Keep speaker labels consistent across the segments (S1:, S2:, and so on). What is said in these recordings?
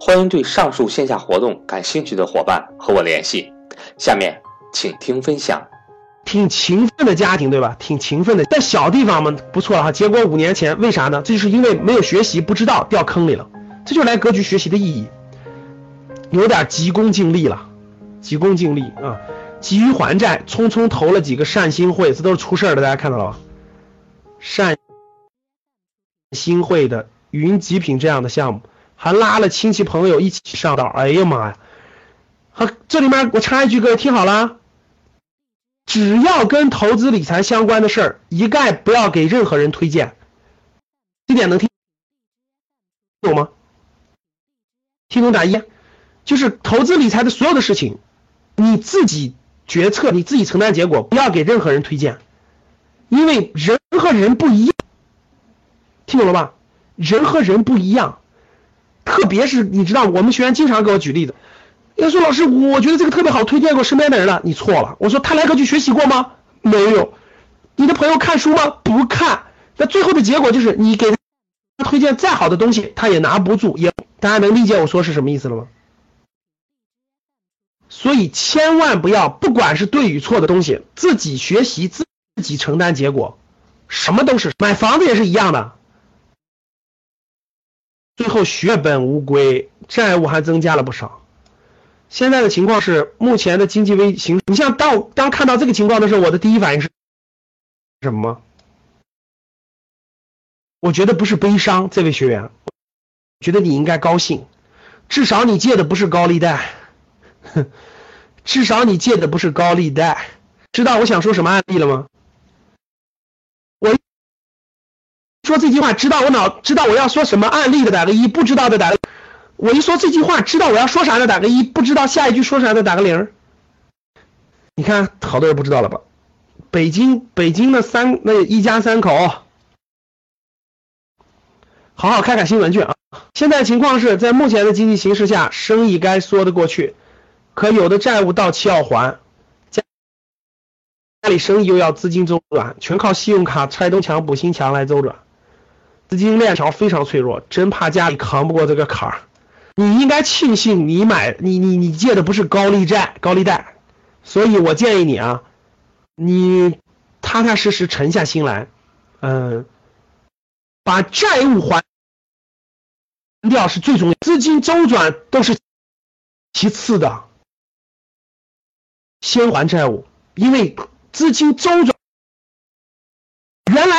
S1: 欢迎对上述线下活动感兴趣的伙伴和我联系。下面请听分享。
S2: 挺勤奋的家庭，对吧？挺勤奋的，在小地方嘛，不错哈。结果五年前，为啥呢？这就是因为没有学习，不知道掉坑里了。这就来格局学习的意义。有点急功近利了，急功近利啊，急于还债，匆匆投了几个善心会，这都是出事儿的。大家看到了吧？善心会的云极品这样的项目。还拉了亲戚朋友一起上道，哎呀妈呀！好，这里面我插一句，各位听好了，只要跟投资理财相关的事儿，一概不要给任何人推荐。这点能听懂吗？听懂打一。就是投资理财的所有的事情，你自己决策，你自己承担结果，不要给任何人推荐，因为人和人不一样，听懂了吧？人和人不一样。特别是你知道，我们学员经常给我举例子，要说老师，我觉得这个特别好，推荐给我身边的人了。你错了，我说他来格局学习过吗？没有。你的朋友看书吗？不看。那最后的结果就是，你给他推荐再好的东西，他也拿不住。也大家能理解我说是什么意思了吗？所以千万不要，不管是对与错的东西，自己学习，自己承担结果，什么都是。买房子也是一样的。最后血本无归，债务还增加了不少。现在的情况是，目前的经济危形，你像当当看到这个情况的时候，我的第一反应是什么？我觉得不是悲伤，这位学员，觉得你应该高兴，至少你借的不是高利贷，至少你借的不是高利贷。知道我想说什么案例了吗？说这句话，知道我脑知道我要说什么案例的打个一，不知道的打个。我一说这句话，知道我要说啥的打个一，不知道下一句说啥的打个零。你看，好多人不知道了吧？北京北京的三那一家三口，好好看看新闻去啊！现在情况是在目前的经济形势下，生意该说得过去，可有的债务到期要还，家家里生意又要资金周转，全靠信用卡拆东墙补西墙来周转。资金链条非常脆弱，真怕家里扛不过这个坎儿。你应该庆幸你买你你你借的不是高利债高利贷，所以我建议你啊，你踏踏实实沉下心来，嗯，把债务还掉是最重要，资金周转都是其次的，先还债务，因为资金周转。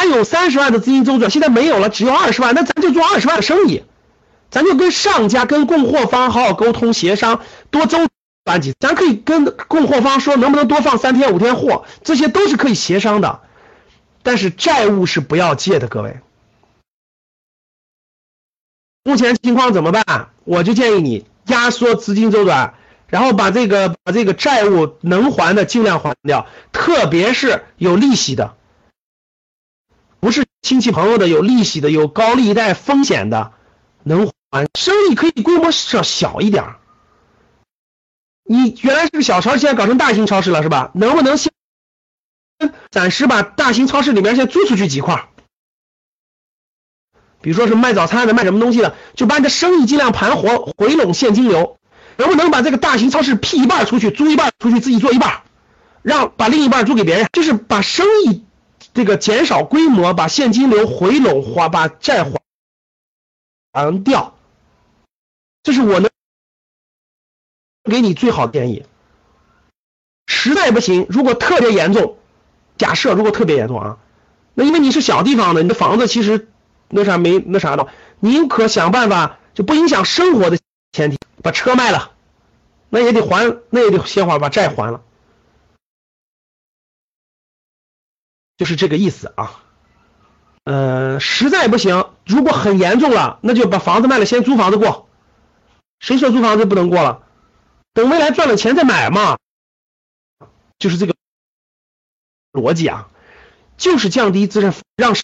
S2: 有三十万的资金周转，现在没有了，只有二十万，那咱就做二十万的生意，咱就跟上家、跟供货方好好沟通协商，多周转几，咱可以跟供货方说能不能多放三天五天货，这些都是可以协商的。但是债务是不要借的，各位。目前情况怎么办？我就建议你压缩资金周转，然后把这个把这个债务能还的尽量还掉，特别是有利息的。不是亲戚朋友的，有利息的，有高利贷风险的，能还生意可以规模小小一点你原来是个小超市，现在搞成大型超市了，是吧？能不能先暂时把大型超市里面先租出去几块比如说是卖早餐的，卖什么东西的，就把你的生意尽量盘活，回笼现金流。能不能把这个大型超市批一半出去，租一半出去，自己做一半，让把另一半租给别人，就是把生意。这个减少规模，把现金流回笼，花把债还掉，这是我能给你最好的建议。实在不行，如果特别严重，假设如果特别严重啊，那因为你是小地方的，你的房子其实那啥没那啥的，宁可想办法就不影响生活的前提，把车卖了，那也得还，那也得先还把债还了，就是这个意思啊。呃，实在不行，如果很严重了，那就把房子卖了，先租房子过。谁说租房子不能过了？等未来赚了钱再买嘛，就是这个逻辑啊，就是降低资产，让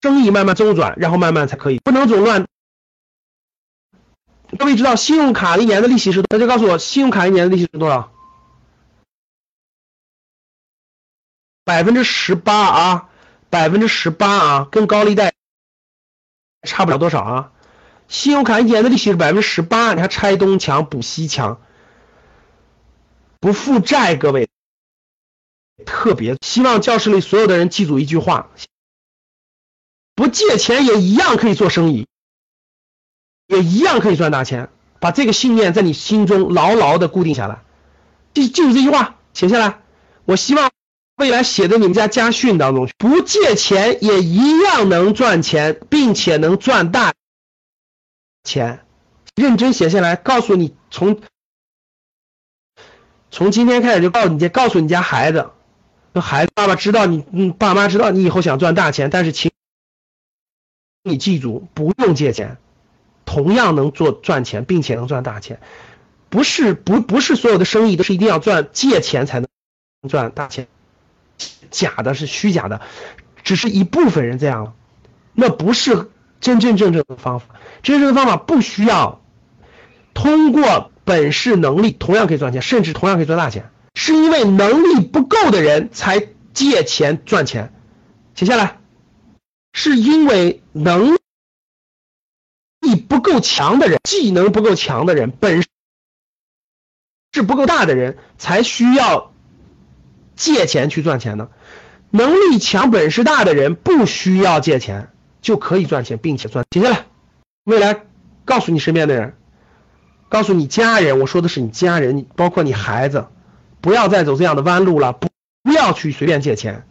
S2: 生意慢慢周转，然后慢慢才可以，不能总乱。各位知道信用卡一年的利息是？大家告诉我，信用卡一年的利息是多少？百分之十八啊，百分之十八啊，跟高利贷差不了多少啊。信用卡一年的利息是百分之十八，你还拆东墙补西墙，不负债，各位特别希望教室里所有的人记住一句话：不借钱也一样可以做生意，也一样可以赚大钱。把这个信念在你心中牢牢的固定下来，记记住这句话，写下来。我希望未来写的你们家家训当中，不借钱也一样能赚钱，并且能赚大。钱，认真写下来，告诉你从从今天开始就告诉你，告诉你家孩子，孩子爸爸知道你，嗯，爸妈知道你以后想赚大钱，但是请你记住，不用借钱，同样能做赚钱，并且能赚大钱，不是不不是所有的生意都是一定要赚借钱才能赚大钱，假的是虚假的，只是一部分人这样了，那不是。真真正正的方法，真正的方法不需要通过本事能力同样可以赚钱，甚至同样可以赚大钱，是因为能力不够的人才借钱赚钱。写下来，是因为能力不够强的人，技能不够强的人，本事不够大的人才需要借钱去赚钱的。能力强、本事大的人不需要借钱。就可以赚钱，并且赚。停下来，未来告诉你身边的人，告诉你家人，我说的是你家人，包括你孩子，不要再走这样的弯路了，不不要去随便借钱。